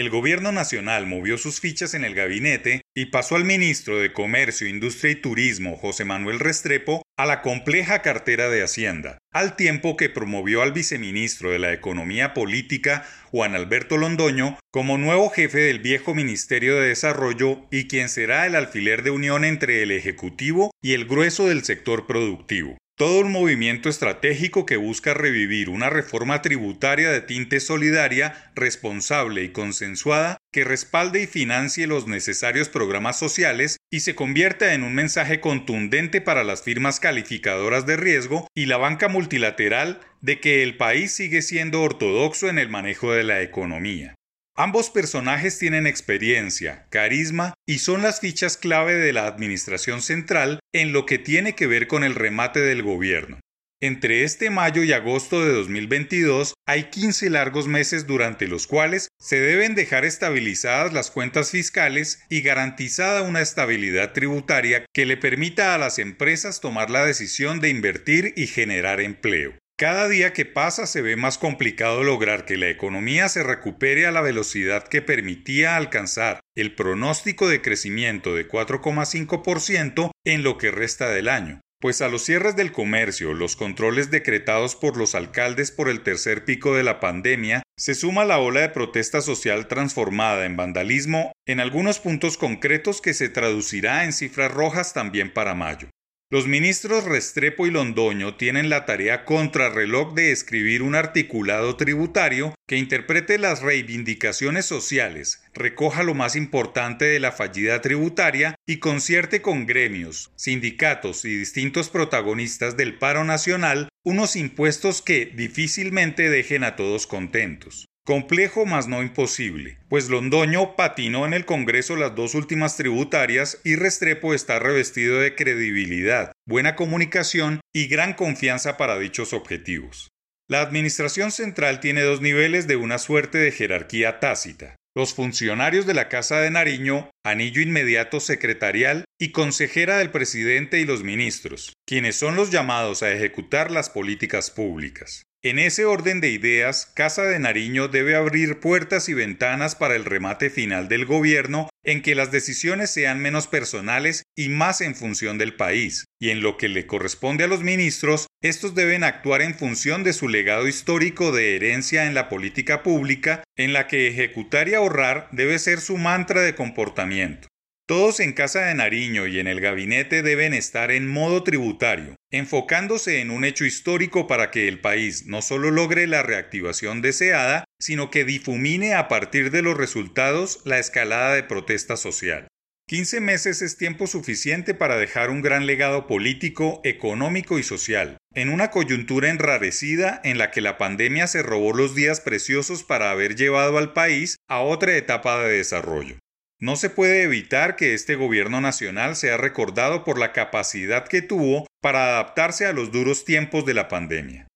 el gobierno nacional movió sus fichas en el gabinete y pasó al ministro de Comercio, Industria y Turismo, José Manuel Restrepo, a la compleja cartera de Hacienda, al tiempo que promovió al viceministro de la Economía Política, Juan Alberto Londoño, como nuevo jefe del viejo Ministerio de Desarrollo y quien será el alfiler de unión entre el Ejecutivo y el grueso del sector productivo. Todo un movimiento estratégico que busca revivir una reforma tributaria de tinte solidaria, responsable y consensuada que respalde y financie los necesarios programas sociales y se convierta en un mensaje contundente para las firmas calificadoras de riesgo y la banca multilateral de que el país sigue siendo ortodoxo en el manejo de la economía. Ambos personajes tienen experiencia, carisma y son las fichas clave de la Administración Central en lo que tiene que ver con el remate del gobierno. Entre este mayo y agosto de 2022 hay 15 largos meses durante los cuales se deben dejar estabilizadas las cuentas fiscales y garantizada una estabilidad tributaria que le permita a las empresas tomar la decisión de invertir y generar empleo. Cada día que pasa se ve más complicado lograr que la economía se recupere a la velocidad que permitía alcanzar el pronóstico de crecimiento de 4,5% en lo que resta del año. Pues a los cierres del comercio, los controles decretados por los alcaldes por el tercer pico de la pandemia, se suma la ola de protesta social transformada en vandalismo en algunos puntos concretos que se traducirá en cifras rojas también para mayo. Los ministros Restrepo y Londoño tienen la tarea contrarreloj de escribir un articulado tributario que interprete las reivindicaciones sociales, recoja lo más importante de la fallida tributaria y concierte con gremios, sindicatos y distintos protagonistas del paro nacional unos impuestos que difícilmente dejen a todos contentos. Complejo mas no imposible, pues Londoño patinó en el Congreso las dos últimas tributarias y Restrepo está revestido de credibilidad, buena comunicación y gran confianza para dichos objetivos. La Administración Central tiene dos niveles de una suerte de jerarquía tácita. Los funcionarios de la Casa de Nariño, anillo inmediato secretarial y consejera del presidente y los ministros, quienes son los llamados a ejecutar las políticas públicas. En ese orden de ideas, Casa de Nariño debe abrir puertas y ventanas para el remate final del gobierno en que las decisiones sean menos personales y más en función del país, y en lo que le corresponde a los ministros, estos deben actuar en función de su legado histórico de herencia en la política pública, en la que ejecutar y ahorrar debe ser su mantra de comportamiento. Todos en Casa de Nariño y en el gabinete deben estar en modo tributario, enfocándose en un hecho histórico para que el país no solo logre la reactivación deseada, sino que difumine a partir de los resultados la escalada de protesta social. 15 meses es tiempo suficiente para dejar un gran legado político, económico y social, en una coyuntura enrarecida en la que la pandemia se robó los días preciosos para haber llevado al país a otra etapa de desarrollo. No se puede evitar que este gobierno nacional sea recordado por la capacidad que tuvo para adaptarse a los duros tiempos de la pandemia.